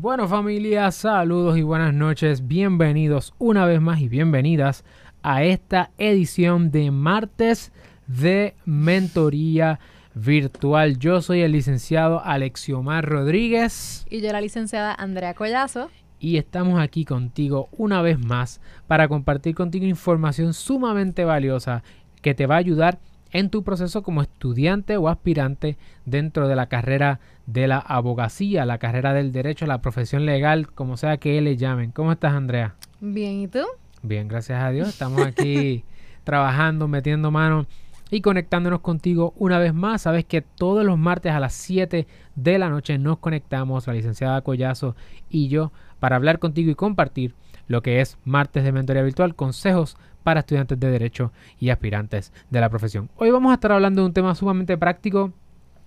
Bueno familia, saludos y buenas noches. Bienvenidos una vez más y bienvenidas a esta edición de martes de mentoría virtual. Yo soy el licenciado Alexiomar Rodríguez. Y yo la licenciada Andrea Collazo. Y estamos aquí contigo una vez más para compartir contigo información sumamente valiosa que te va a ayudar en tu proceso como estudiante o aspirante dentro de la carrera de la abogacía, la carrera del derecho, la profesión legal, como sea que le llamen. ¿Cómo estás, Andrea? Bien, ¿y tú? Bien, gracias a Dios. Estamos aquí trabajando, metiendo mano y conectándonos contigo una vez más. Sabes que todos los martes a las 7 de la noche nos conectamos, la licenciada Collazo y yo, para hablar contigo y compartir lo que es martes de mentoría virtual, consejos para estudiantes de derecho y aspirantes de la profesión. Hoy vamos a estar hablando de un tema sumamente práctico.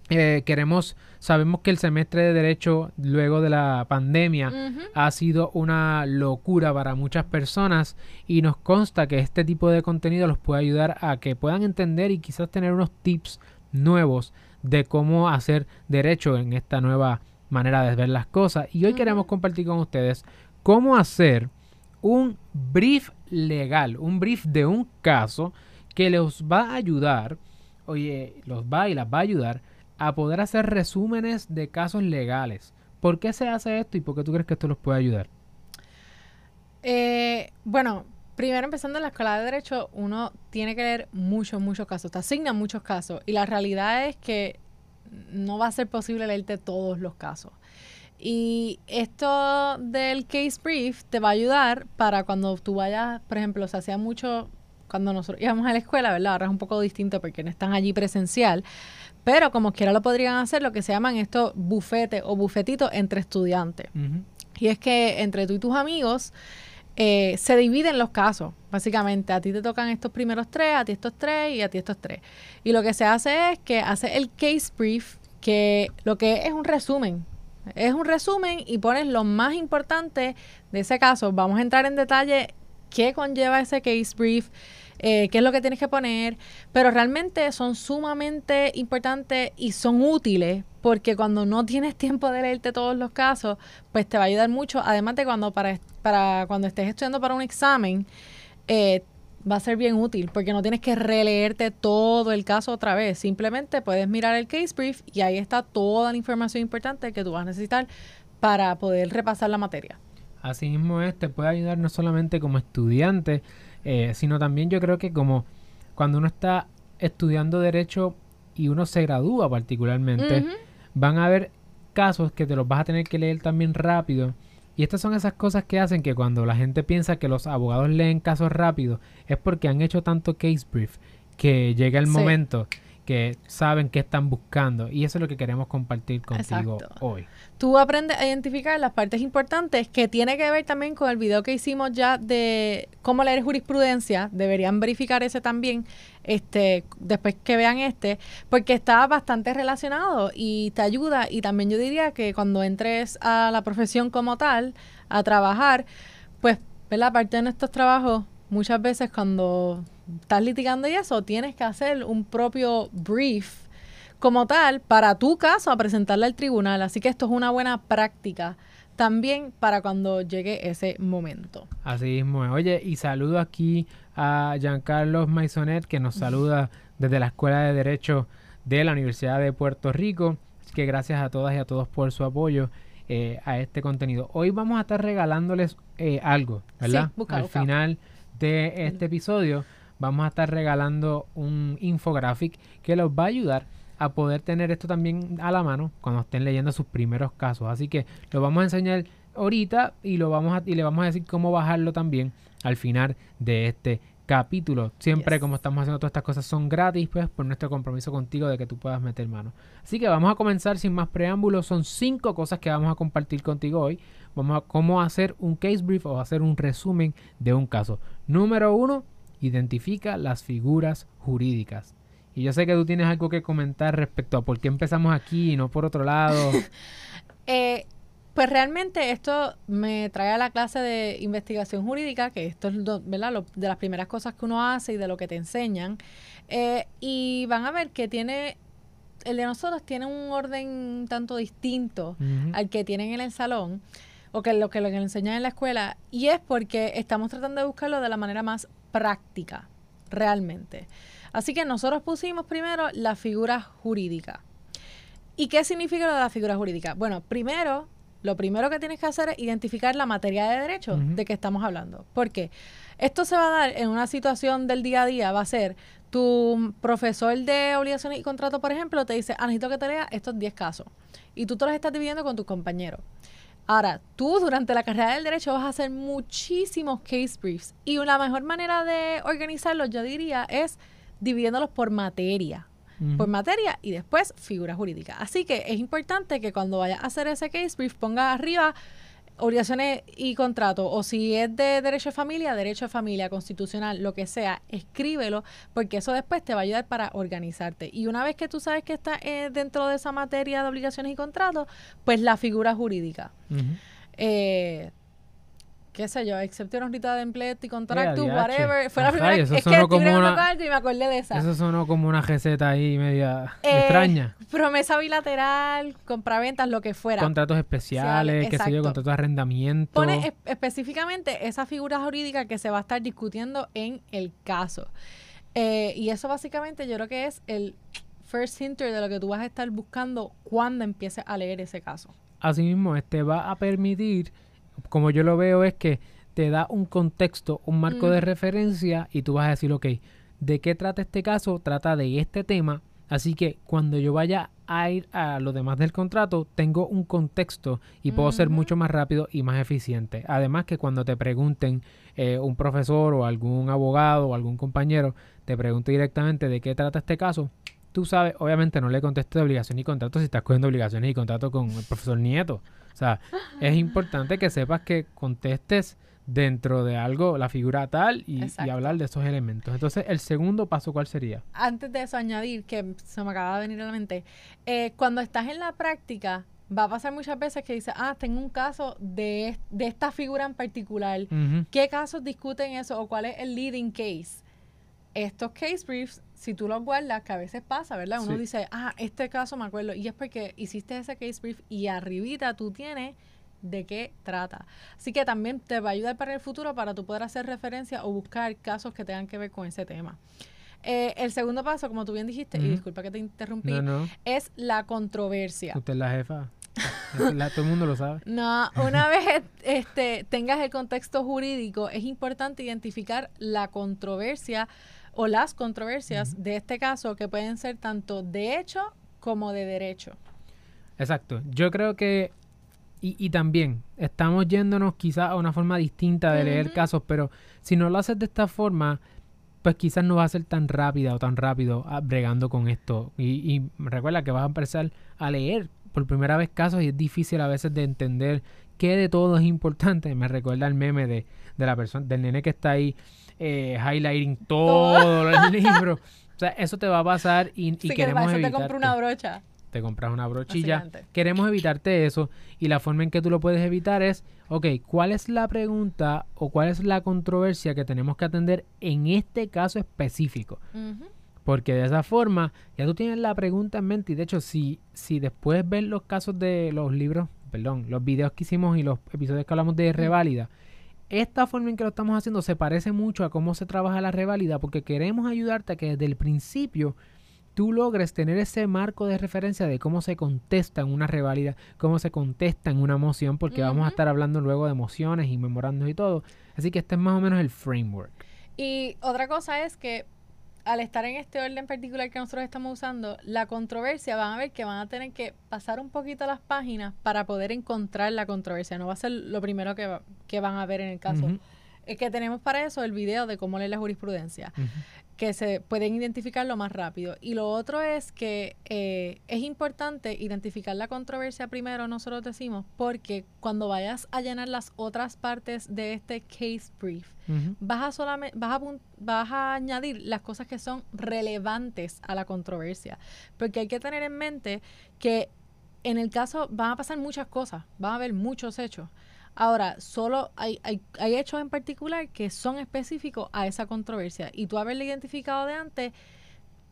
Eh, queremos, sabemos que el semestre de derecho luego de la pandemia ha sido una locura para muchas personas y nos consta que este tipo de contenido los puede ayudar a que puedan entender y quizás tener unos tips nuevos de cómo hacer derecho en esta nueva manera de ver las cosas. Y hoy queremos compartir con ustedes cómo hacer un brief legal, un brief de un caso que les va a ayudar, oye, los va y las va a ayudar a poder hacer resúmenes de casos legales. ¿Por qué se hace esto y por qué tú crees que esto los puede ayudar? Eh, bueno, primero empezando en la escuela de derecho, uno tiene que leer muchos, muchos casos, te asignan muchos casos y la realidad es que no va a ser posible leerte todos los casos. Y esto del case brief te va a ayudar para cuando tú vayas, por ejemplo, se hacía mucho cuando nosotros íbamos a la escuela, ¿verdad? Ahora es un poco distinto porque no están allí presencial, pero como quiera lo podrían hacer lo que se llaman estos bufetes o bufetitos entre estudiantes. Y es que entre tú y tus amigos eh, se dividen los casos, básicamente. A ti te tocan estos primeros tres, a ti estos tres y a ti estos tres. Y lo que se hace es que hace el case brief, que lo que es un resumen es un resumen y pones lo más importante de ese caso. Vamos a entrar en detalle qué conlleva ese case brief, eh, qué es lo que tienes que poner, pero realmente son sumamente importantes y son útiles porque cuando no tienes tiempo de leerte todos los casos, pues te va a ayudar mucho. Además de cuando para, para cuando estés estudiando para un examen, eh, va a ser bien útil porque no tienes que releerte todo el caso otra vez. Simplemente puedes mirar el case brief y ahí está toda la información importante que tú vas a necesitar para poder repasar la materia. Así mismo es, te puede ayudar no solamente como estudiante, eh, sino también yo creo que como cuando uno está estudiando derecho y uno se gradúa particularmente, van a haber casos que te los vas a tener que leer también rápido. Y estas son esas cosas que hacen que cuando la gente piensa que los abogados leen casos rápido es porque han hecho tanto case brief que llega el momento que saben qué están buscando. Y eso es lo que queremos compartir contigo hoy. Tú aprendes a identificar las partes importantes que tiene que ver también con el video que hicimos ya de cómo leer jurisprudencia, deberían verificar ese también este después que vean este, porque está bastante relacionado y te ayuda. Y también yo diría que cuando entres a la profesión como tal, a trabajar, pues, la Parte de nuestros trabajos muchas veces cuando estás litigando y eso, tienes que hacer un propio brief como tal para tu caso a presentarle al tribunal. Así que esto es una buena práctica también para cuando llegue ese momento. Así mismo. Oye, y saludo aquí a Giancarlo Maisonet que nos saluda desde la Escuela de Derecho de la Universidad de Puerto Rico. Así que gracias a todas y a todos por su apoyo. Eh, a este contenido. Hoy vamos a estar regalándoles eh, algo, ¿verdad? Al final de este episodio vamos a estar regalando un infographic que los va a ayudar a poder tener esto también a la mano cuando estén leyendo sus primeros casos. Así que lo vamos a enseñar ahorita y lo vamos a, y le vamos a decir cómo bajarlo también al final de este capítulo. Siempre como estamos haciendo todas estas cosas son gratis, pues por nuestro compromiso contigo de que tú puedas meter mano. Así que vamos a comenzar sin más preámbulos. Son cinco cosas que vamos a compartir contigo hoy. Vamos a cómo hacer un case brief o hacer un resumen de un caso. Número uno, identifica las figuras jurídicas. Y yo sé que tú tienes algo que comentar respecto a por qué empezamos aquí y no por otro lado. eh, pues realmente esto me trae a la clase de investigación jurídica, que esto es ¿verdad? de las primeras cosas que uno hace y de lo que te enseñan. Eh, y van a ver que tiene el de nosotros tiene un orden tanto distinto al que tienen en el salón o que lo que le enseñan en la escuela y es porque estamos tratando de buscarlo de la manera más práctica, realmente. Así que nosotros pusimos primero la figura jurídica. ¿Y qué significa lo de la figura jurídica? Bueno, primero, lo primero que tienes que hacer es identificar la materia de derecho de que estamos hablando. ¿Por qué? Esto se va a dar en una situación del día a día, va a ser tu profesor de obligaciones y contrato, por ejemplo, te dice, ah, necesito que te leas estos 10 casos. Y tú te los estás dividiendo con tus compañeros. Ahora, tú durante la carrera del derecho vas a hacer muchísimos case briefs y una mejor manera de organizarlos, yo diría, es dividiéndolos por materia. Por materia y después figura jurídica. Así que es importante que cuando vayas a hacer ese case brief pongas arriba obligaciones y contrato, o si es de derecho de familia, derecho de familia, constitucional, lo que sea, escríbelo, porque eso después te va a ayudar para organizarte. Y una vez que tú sabes que está eh, dentro de esa materia de obligaciones y contratos, pues la figura jurídica qué sé yo, excepto una de empleo y contrato, whatever. Fue la primera vez es que como una, y me acordé de esa. Eso sonó como una receta ahí media eh, extraña. Promesa bilateral, compraventas, lo que fuera. Contratos especiales, qué sé yo, contratos de arrendamiento. Pone específicamente esa figura jurídica que se va a estar discutiendo en el caso. Eh, y eso básicamente yo creo que es el first hinter de lo que tú vas a estar buscando cuando empieces a leer ese caso. Asimismo, este va a permitir como yo lo veo es que te da un contexto, un marco de referencia y tú vas a decir, ok, ¿de qué trata este caso? Trata de este tema. Así que cuando yo vaya a ir a lo demás del contrato, tengo un contexto y puedo ser mucho más rápido y más eficiente. Además que cuando te pregunten eh, un profesor o algún abogado o algún compañero, te pregunte directamente de qué trata este caso, tú sabes, obviamente no le contestes de obligación y contrato si estás cogiendo obligaciones y contrato con el profesor Nieto. O sea, es importante que sepas que contestes dentro de algo, la figura tal, y, hablar de esos elementos. Entonces, el segundo paso, ¿cuál sería? Antes de eso, añadir, que se me acaba de venir a la mente, eh, cuando estás en la práctica, va a pasar muchas veces que dices, ah, tengo un caso de, esta figura en particular. ¿Qué casos discuten eso o cuál es el leading case? Estos case briefs si tú los guardas, que a veces pasa, ¿verdad? Uno dice, ah, este caso me acuerdo, y es porque hiciste ese case brief y arribita tú tienes de qué trata. Así que también te va a ayudar para el futuro para tú poder hacer referencia o buscar casos que tengan que ver con ese tema. Eh, el segundo paso, como tú bien dijiste, y disculpa que te interrumpí, es la controversia. Usted es la jefa. todo el mundo lo sabe. No, una vez este, tengas el contexto jurídico, es importante identificar la controversia o las controversias de este caso que pueden ser tanto de hecho como de derecho. Exacto. Yo creo que, y, y también, estamos yéndonos quizás a una forma distinta de leer casos, pero si no lo haces de esta forma, pues quizás no va a ser tan rápida o tan rápido ah, bregando con esto. Y, y recuerda que vas a empezar a leer por primera vez casos y es difícil a veces de entender qué de todo es importante. Me recuerda el meme de, de la persona, del nene que está ahí eh, highlighting todo el libro. O sea, eso te va a pasar y, y queremos te compras una brocha. Te compras una brochilla. Queremos evitarte eso y la forma en que tú lo puedes evitar es, ok, ¿cuál es la pregunta o cuál es la controversia que tenemos que atender en este caso específico? Porque de esa forma ya tú tienes la pregunta en mente y de hecho si, si después ves los casos de los libros, perdón, los videos que hicimos y los episodios que hablamos de reválida, esta forma en que lo estamos haciendo se parece mucho a cómo se trabaja la reválida porque queremos ayudarte a que desde el principio tú logres tener ese marco de referencia de cómo se contesta en una reválida, cómo se contesta en una moción, porque vamos a estar hablando luego de mociones y memorandos y todo. Así que este es más o menos el framework. Y otra cosa es que al estar en este orden particular que nosotros estamos usando, la controversia van a ver que van a tener que pasar un poquito las páginas para poder encontrar la controversia. No va a ser lo primero que, que van a ver en el caso. Es que tenemos para eso el video de cómo leer la jurisprudencia que se pueden identificarlo más rápido. Y lo otro es que eh, es importante identificar la controversia primero, nosotros decimos, porque cuando vayas a llenar las otras partes de este case brief, vas, a solamente, vas, a, vas a añadir las cosas que son relevantes a la controversia. Porque hay que tener en mente que en el caso van a pasar muchas cosas, van a haber muchos hechos. Ahora, solo hay, hay, hay, hechos en particular que son específicos a esa controversia y tú haberle identificado de antes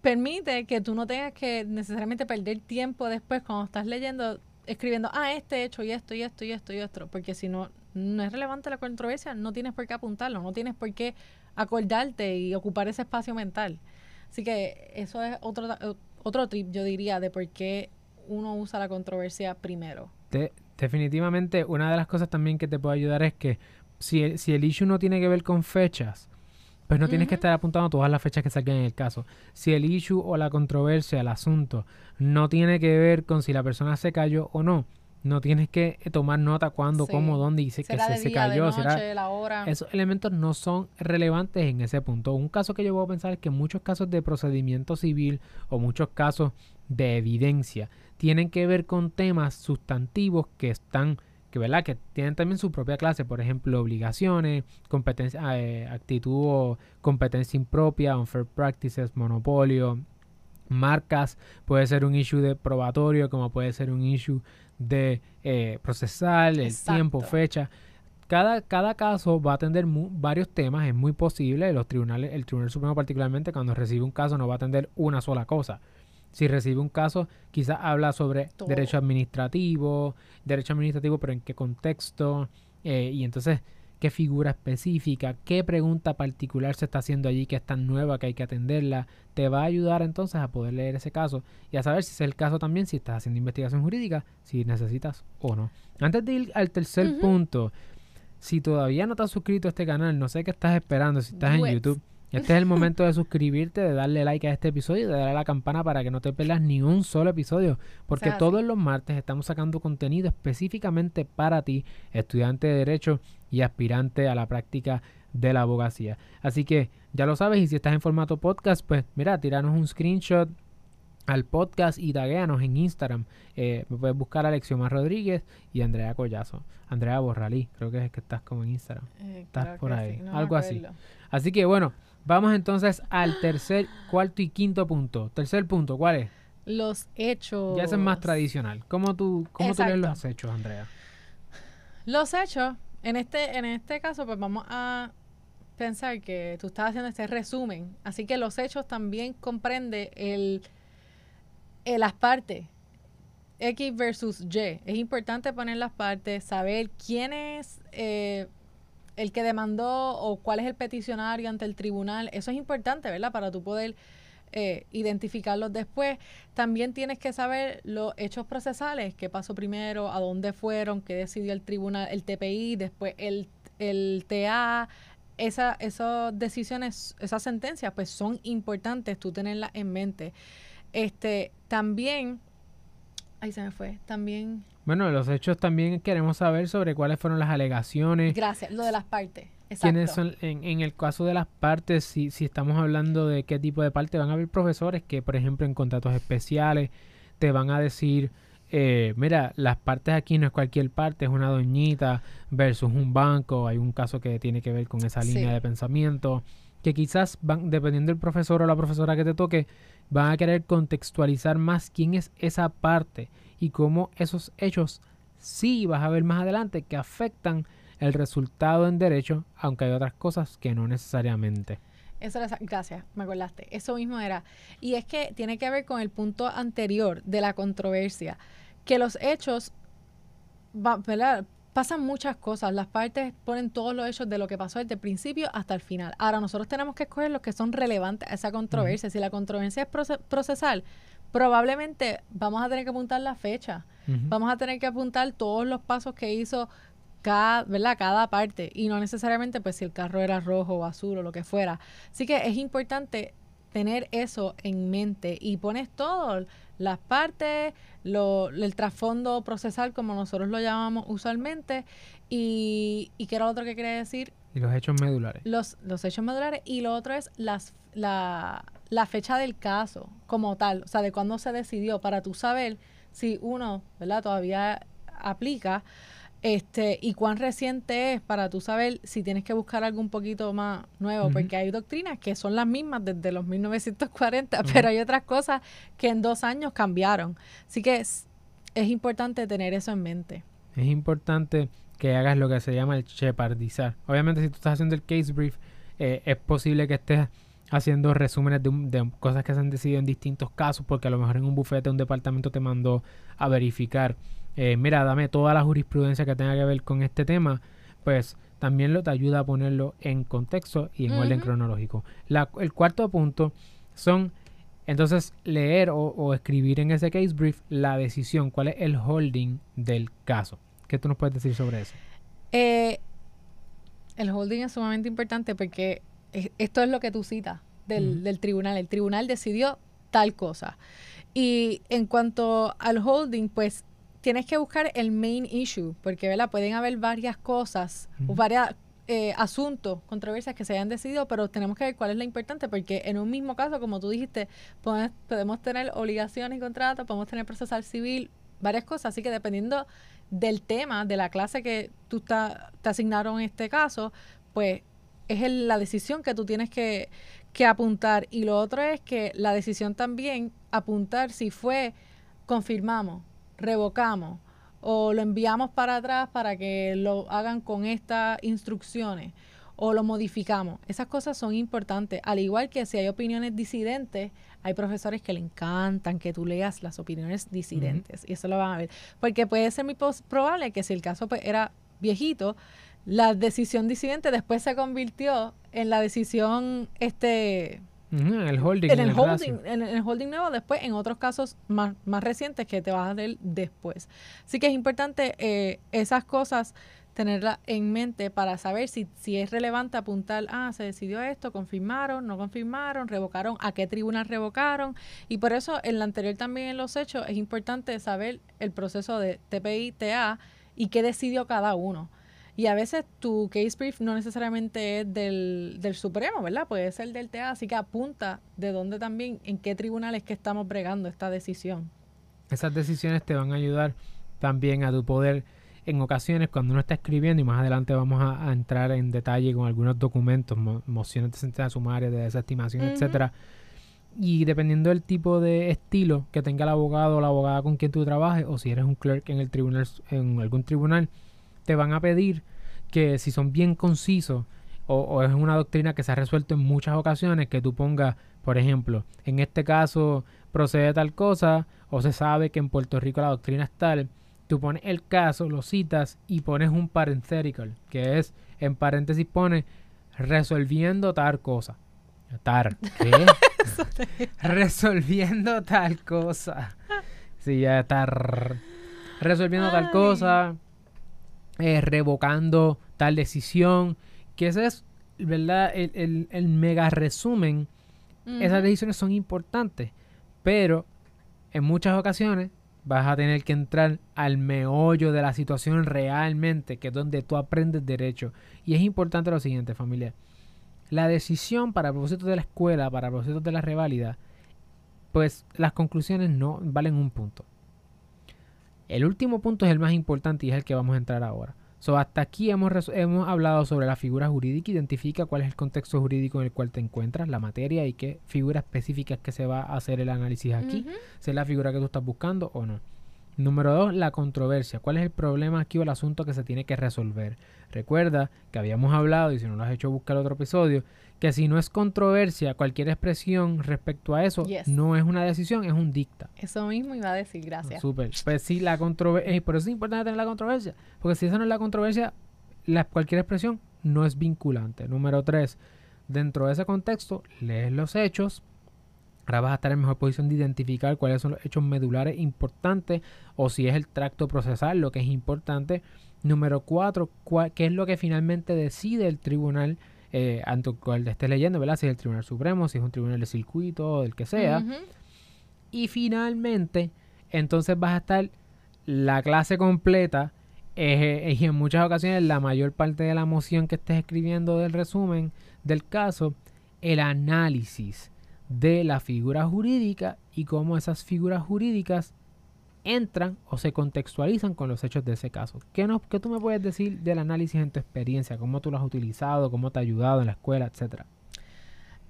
permite que tú no tengas que necesariamente perder tiempo después cuando estás leyendo, escribiendo, ah, este hecho y esto y esto y esto y esto, porque si no, no es relevante la controversia, no tienes por qué apuntarlo, no tienes por qué acordarte y ocupar ese espacio mental. Así que eso es otro, otro trip, yo diría, de por qué uno usa la controversia primero. Definitivamente, una de las cosas también que te puede ayudar es que si el, si el issue no tiene que ver con fechas, pues no tienes que estar apuntando todas las fechas que salgan en el caso. Si el issue o la controversia, el asunto, no tiene que ver con si la persona se cayó o no, no tienes que tomar nota cuándo, cómo, dónde dice que se, se, cayó. Esos elementos no son relevantes en ese punto. Un caso que yo puedo pensar es que muchos casos de procedimiento civil o muchos casos de evidencia. Tienen que ver con temas sustantivos que están que verdad que tienen también su propia clase, por ejemplo, obligaciones, competencia, eh, actitud o competencia impropia, unfair practices, monopolio, marcas, puede ser un issue de probatorio, como puede ser un issue de eh, procesar, el tiempo, fecha. Cada, cada caso va a atender varios temas, es muy posible, los tribunales, el Tribunal Supremo particularmente cuando recibe un caso no va a atender una sola cosa si recibe un caso, quizás habla sobre derecho administrativo, derecho administrativo, pero en qué contexto, eh, y entonces qué figura específica, qué pregunta particular se está haciendo allí que es tan nueva que hay que atenderla, te va a ayudar entonces a poder leer ese caso y a saber si es el caso también, si estás haciendo investigación jurídica, si necesitas o no. Antes de ir al tercer punto, si todavía no te has suscrito a este canal, no sé qué estás esperando, si estás en YouTube este es el momento de suscribirte, de darle like a este episodio y de darle a la campana para que no te pierdas ni un solo episodio. Porque todos los martes estamos sacando contenido específicamente para ti, estudiante de Derecho y aspirante a la práctica de la abogacía. Así que ya lo sabes y si estás en formato podcast, pues mira, tiranos un screenshot al podcast y tagueanos en Instagram. Eh, me puedes buscar a Alexiomar Rodríguez y Andrea Collazo. Andrea Borralí, creo que es que estás como en Instagram. Eh, estás por ahí, algo así. Así que bueno, Vamos entonces al tercer, cuarto y quinto punto. Tercer punto, ¿cuál es? Los hechos. Ya es más tradicional. ¿Cómo tú, cómo tú lees los hechos, Andrea? Los hechos, en este, en este caso, pues vamos a pensar que tú estás haciendo este resumen. Así que los hechos también comprende el, las partes. X versus Y. Es importante poner las partes, saber quién es eh, el que demandó o cuál es el peticionario ante el tribunal, eso es importante, ¿verdad? Para tú poder eh, identificarlos después. También tienes que saber los hechos procesales, qué pasó primero, a dónde fueron, qué decidió el tribunal, el TPI, después el, el TA. Esa, esas decisiones, esas sentencias, pues son importantes tú tenerlas en mente. Este, también, ahí se me fue, también bueno, los hechos también queremos saber sobre cuáles fueron las alegaciones. Gracias, lo de las partes. ¿Quiénes son, en, en, el caso de las partes, si, si estamos hablando de qué tipo de parte, van a haber profesores que, por ejemplo, en contratos especiales te van a decir, eh, mira, las partes aquí no es cualquier parte, es una doñita versus un banco, hay un caso que tiene que ver con esa línea de pensamiento, que quizás van, dependiendo del profesor o la profesora que te toque, van a querer contextualizar más quién es esa parte y cómo esos hechos sí vas a ver más adelante que afectan el resultado en derecho, aunque hay otras cosas que no necesariamente. Eso era, gracias, me acordaste. Eso mismo era. Y es que tiene que ver con el punto anterior de la controversia, que los hechos, pasan muchas cosas. Las partes ponen todos los hechos de lo que pasó desde el principio hasta el final. Ahora nosotros tenemos que escoger los que son relevantes a esa controversia. Si la controversia es procesal, probablemente vamos a tener que apuntar la fecha, vamos a tener que apuntar todos los pasos que hizo cada, ¿verdad? cada parte y no necesariamente pues si el carro era rojo o azul o lo que fuera. Así que es importante tener eso en mente y pones todo, las partes, lo, el trasfondo procesal como nosotros lo llamamos usualmente y, y qué era lo otro que quería decir. Y los hechos medulares. Los, los hechos medulares y lo otro es las, la, la fecha del caso como tal, o sea, de cuándo se decidió, para tú saber si uno, ¿verdad? Todavía aplica, este, y cuán reciente es para tú saber si tienes que buscar algo un poquito más nuevo, porque hay doctrinas que son las mismas desde los 1940, pero hay otras cosas que en dos años cambiaron. Así que es, es importante tener eso en mente. Es importante que hagas lo que se llama el shepardizar. Obviamente, si tú estás haciendo el case brief, eh, es posible que estés haciendo resúmenes de, de, cosas que se han decidido en distintos casos, porque a lo mejor en un bufete un departamento te mandó a verificar, eh, mira, dame toda la jurisprudencia que tenga que ver con este tema, pues también lo te ayuda a ponerlo en contexto y en orden cronológico. La, el cuarto punto son entonces leer o, o, escribir en ese case brief la decisión, cuál es el holding del caso. ¿Qué tú nos puedes decir sobre eso? Eh, el holding es sumamente importante porque esto es lo que tú citas del, del, tribunal. El tribunal decidió tal cosa. Y en cuanto al holding, pues tienes que buscar el main issue, porque ¿verdad? pueden haber varias cosas o varios eh, asuntos, controversias que se hayan decidido, pero tenemos que ver cuál es la importante, porque en un mismo caso, como tú dijiste, podemos, podemos tener obligaciones y contratos, podemos tener procesal civil, varias cosas, así que dependiendo del tema, de la clase que tú te asignaron en este caso, pues es la decisión que tú tienes que, que apuntar. Y lo otro es que la decisión también apuntar si fue confirmamos, revocamos o lo enviamos para atrás para que lo hagan con estas instrucciones o lo modificamos. Esas cosas son importantes. Al igual que si hay opiniones disidentes, hay profesores que le encantan que tú leas las opiniones disidentes. Y eso lo van a ver. Porque puede ser muy probable que si el caso pues, era viejito, la decisión disidente después se convirtió en la decisión este el holding. En el, holding, en el holding nuevo después, en otros casos más, más recientes que te vas a ver después. Así que es importante eh, esas cosas tenerlas en mente para saber si, si es relevante apuntar, ah, se decidió esto, confirmaron, no confirmaron, revocaron, a qué tribunal revocaron. Y por eso en la anterior también en los hechos es importante saber el proceso de TPI, TA y qué decidió cada uno. Y a veces tu case brief no necesariamente es del, del Supremo, ¿verdad? Puede ser del TA, así que apunta de dónde también, en qué tribunales que estamos bregando esta decisión. Esas decisiones te van a ayudar también a tu poder en ocasiones cuando uno está escribiendo y más adelante vamos a, entrar en detalle con algunos documentos, mociones de sentencia sumaria, de desestimación, etcétera. Y dependiendo del tipo de estilo que tenga el abogado o la abogada con quien tú trabajes, o si eres un clerk en el tribunal, en algún tribunal, te van a pedir que si son bien concisos o, es una doctrina que se ha resuelto en muchas ocasiones, que tú pongas, por ejemplo, en este caso procede tal cosa, o se sabe que en Puerto Rico la doctrina es tal, tú pones el caso, lo citas y pones un parenthetical, que es, en paréntesis pone, resolviendo tal cosa. Tar, ¿qué? resolviendo tal cosa. Sí, ya está. Resolviendo tal cosa eh, revocando tal decisión, que ese es, ¿verdad? El, el, mega resumen. Esas decisiones son importantes, pero en muchas ocasiones vas a tener que entrar al meollo de la situación realmente, que es donde tú aprendes derecho. Y es importante lo siguiente, familia. La decisión para propósitos de la escuela, para propósitos de la reválida, pues las conclusiones no valen un punto. El último punto es el más importante y es el que vamos a entrar ahora. So, hasta aquí hemos, hemos hablado sobre la figura jurídica. Identifica cuál es el contexto jurídico en el cual te encuentras, la materia y qué figura específica es que se va a hacer el análisis aquí. Si es la figura que tú estás buscando o no. Número dos, la controversia. ¿Cuál es el problema aquí o el asunto que se tiene que resolver? Recuerda que habíamos hablado, y si no lo has hecho, busca el otro episodio, que si no es controversia, cualquier expresión respecto a eso no es una decisión, es un dicta. Eso mismo iba a decir, gracias. Súper. Pues sí, la controversia, eh, por eso es importante tener la controversia, porque si esa no es la controversia, la, cualquier expresión no es vinculante. Número tres, dentro de ese contexto, lees los hechos, Ahora vas a estar en mejor posición de identificar cuáles son los hechos medulares importantes o si es el tracto procesal lo que es importante. Número cuatro, ¿qué es lo que finalmente decide el tribunal eh, ante el cual estés leyendo, ¿verdad? Si es el Tribunal Supremo, si es un tribunal de circuito o del que sea. Y finalmente, entonces vas a estar la clase completa eh, y en muchas ocasiones la mayor parte de la moción que estés escribiendo del resumen del caso, el análisis de la figura jurídica y cómo esas figuras jurídicas entran o se contextualizan con los hechos de ese caso. ¿Qué, no, ¿Qué tú me puedes decir del análisis en tu experiencia? ¿Cómo tú lo has utilizado? ¿Cómo te ha ayudado en la escuela, etcétera?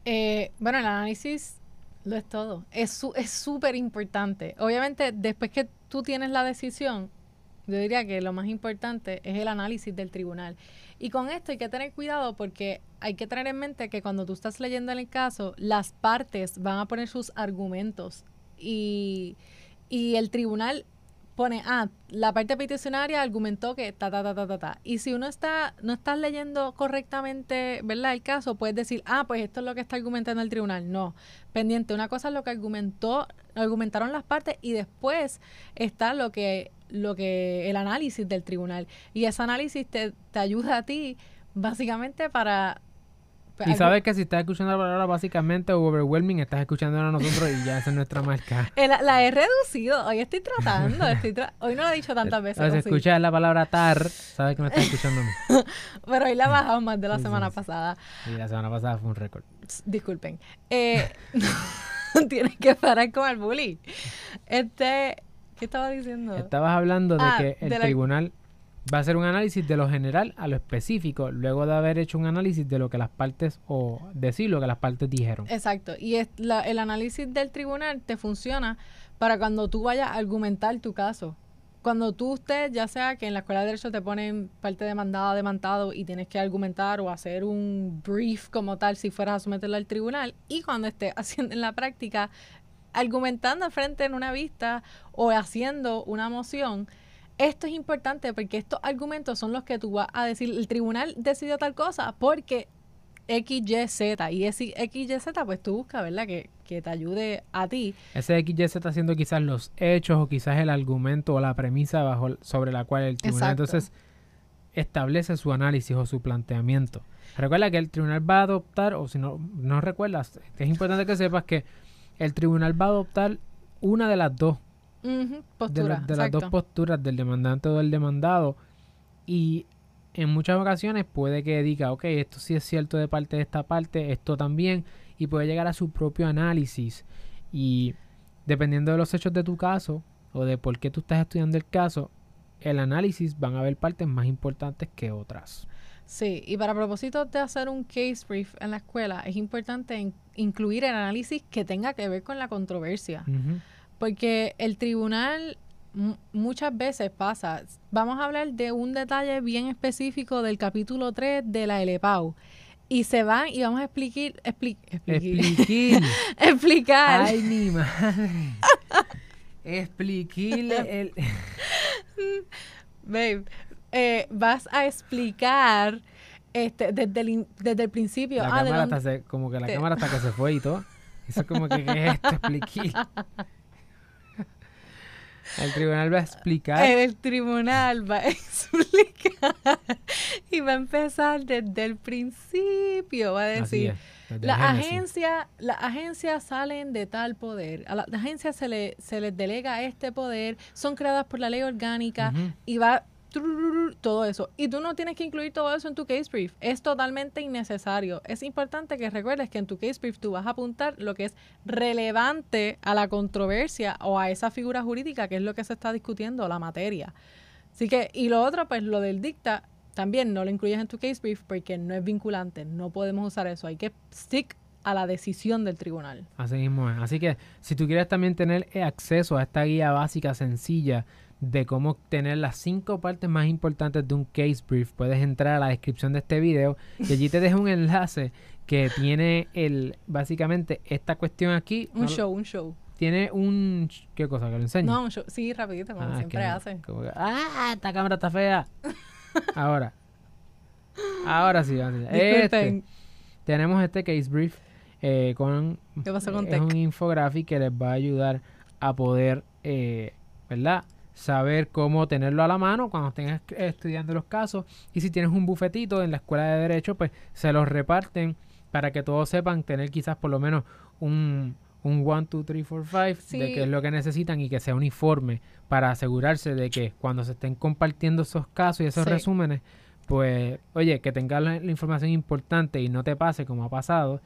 Eh, bueno, el análisis lo es todo. Es súper importante. Obviamente, después que tú tienes la decisión, yo diría que lo más importante es el análisis del tribunal. Y con esto hay que tener cuidado porque hay que tener en mente que cuando tú estás leyendo el caso, las partes van a poner sus argumentos y, y el tribunal pone, ah, la parte peticionaria argumentó que ta, ta, ta, ta, ta, ta. Y si uno está, no está leyendo correctamente, ¿verdad? El caso, puedes decir, ah, pues esto es lo que está argumentando el tribunal. No, pendiente. Una cosa es lo que argumentó, argumentaron las partes y después está lo que, lo que, el análisis del tribunal. Y ese análisis te, te ayuda a ti, básicamente, para y sabes que si estás escuchando la palabra básicamente overwhelming, estás escuchando a nosotros y ya esa es nuestra marca. la he reducido. Hoy estoy tratando. hoy no lo he dicho tantas veces. Si escuchas la palabra tar, sabes que me estás escuchando Pero hoy la he bajado más de la semana pasada. Y la semana pasada fue un récord. Disculpen. Eh, tienes que parar con el bully. Este, ¿qué estaba diciendo? Estabas hablando de ah, que el tribunal va a ser un análisis de lo general a lo específico, luego de haber hecho un análisis de lo que las partes, o decir lo que las partes dijeron. Exacto, y es el análisis del tribunal te funciona para cuando tú vayas a argumentar tu caso. Cuando tú estés, ya sea que en la escuela de derecho te ponen parte demandada, demandado y tienes que argumentar o hacer un brief como tal si fueras a someterlo al tribunal, y cuando estés haciendo en la práctica, argumentando frente en una vista o haciendo una moción, esto es importante porque estos argumentos son los que tú vas a decir, el tribunal decidió tal cosa porque X, Y, Z. Y ese X, Y, Z, pues tú buscas, ¿verdad? Que, te ayude a ti. Ese X, Y, Z siendo quizás los hechos o quizás el argumento o la premisa bajo sobre la cual el tribunal entonces establece su análisis o su planteamiento. Recuerda que el tribunal va a adoptar, o si no, no recuerdas, es importante que sepas que el tribunal va a adoptar una de las dos de, las dos posturas del demandante o del demandado y en muchas ocasiones puede que diga, ok, esto sí es cierto de parte de esta parte, esto también, y puede llegar a su propio análisis. Y dependiendo de los hechos de tu caso o de por qué tú estás estudiando el caso, el análisis van a haber partes más importantes que otras. Sí, y para propósito de hacer un case brief en la escuela, es importante incluir el análisis que tenga que ver con la controversia. Porque el tribunal muchas veces pasa. Vamos a hablar de un detalle bien específico del capítulo 3 de la LPAU. Y se van y vamos a explicar. explicar. explicar. Ay, mi madre. Expliquile el. Babe, eh, vas a explicar este, desde, el, desde el principio. La ah, cámara hasta se, como que la cámara hasta que se fue y todo. Eso como que, ¿qué es esto? Expliqué. El tribunal va a explicar. El tribunal va a explicar y va a empezar desde el principio. Va a decir, la agencia, las agencias salen de tal poder. A las agencias se, le, se les delega este poder, son creadas por la ley orgánica y va todo eso. Y tú no tienes que incluir todo eso en tu case brief. Es totalmente innecesario. Es importante que recuerdes que en tu case brief tú vas a apuntar lo que es relevante a la controversia o a esa figura jurídica que es lo que se está discutiendo, la materia. Así que, y lo otro, pues lo del dicta, también no lo incluyes en tu case brief porque no es vinculante. No podemos usar eso. Hay que stick a la decisión del tribunal. Así mismo es. Así que si tú quieres también tener acceso a esta guía básica sencilla de cómo obtener las cinco partes más importantes de un case brief, puedes entrar a la descripción de este video y allí te dejo un enlace que tiene el básicamente esta cuestión aquí. Un show, un show. Tiene un... ¿Qué cosa? ¿Que lo enseño? No, un show. Sí, rapidito, como ah, siempre hace. ¡Ah! Esta cámara está fea. Ahora. Ahora sí. Este, tenemos este case brief eh, con... ¿Qué pasa con es un infographic que les va a ayudar a poder, eh, ¿verdad? Saber cómo tenerlo a la mano cuando estén estudiando los casos. Y si tienes un bufetito en la escuela de derecho, pues se los reparten para que todos sepan tener quizás por lo menos un, un 1, 2, 3, 4, 5 de qué es lo que necesitan y que sea uniforme para asegurarse de que cuando se estén compartiendo esos casos y esos resúmenes, pues oye, que tengas la, información importante y no te pase como ha pasado,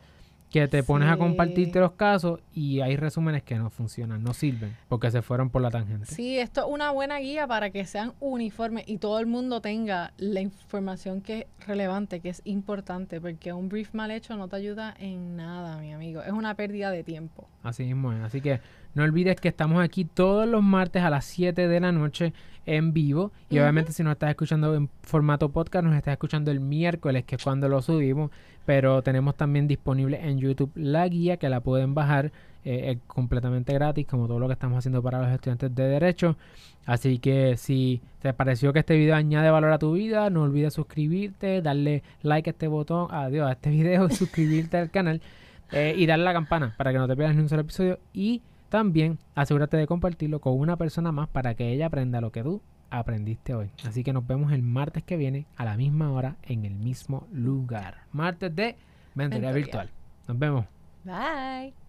que te pones a compartirte los casos y hay resúmenes que no funcionan, no sirven, porque se fueron por la tangente. Sí, esto es una buena guía para que sean uniformes y todo el mundo tenga la información que es relevante, que es importante, porque un brief mal hecho no te ayuda en nada, mi amigo. Es una pérdida de tiempo. Así mismo es. Así que No olvides que estamos aquí todos los martes a las 7 de la noche en vivo. Y obviamente si nos estás escuchando en formato podcast, nos estás escuchando el miércoles, que es cuando lo subimos. Pero tenemos también disponible en YouTube la guía que la pueden bajar eh, completamente gratis, como todo lo que estamos haciendo para los estudiantes de Derecho. Así que si te pareció que este video añade valor a tu vida, no olvides suscribirte, darle like a este botón, adiós, a este video, suscribirte al canal eh, y darle la campana para que no te pierdas ni un solo episodio. Y también asegúrate de compartirlo con una persona más para que ella aprenda lo que tú aprendiste hoy. Así que nos vemos el martes que viene a la misma hora en el mismo lugar. Martes de Mentoría Virtual. Nos vemos. Bye.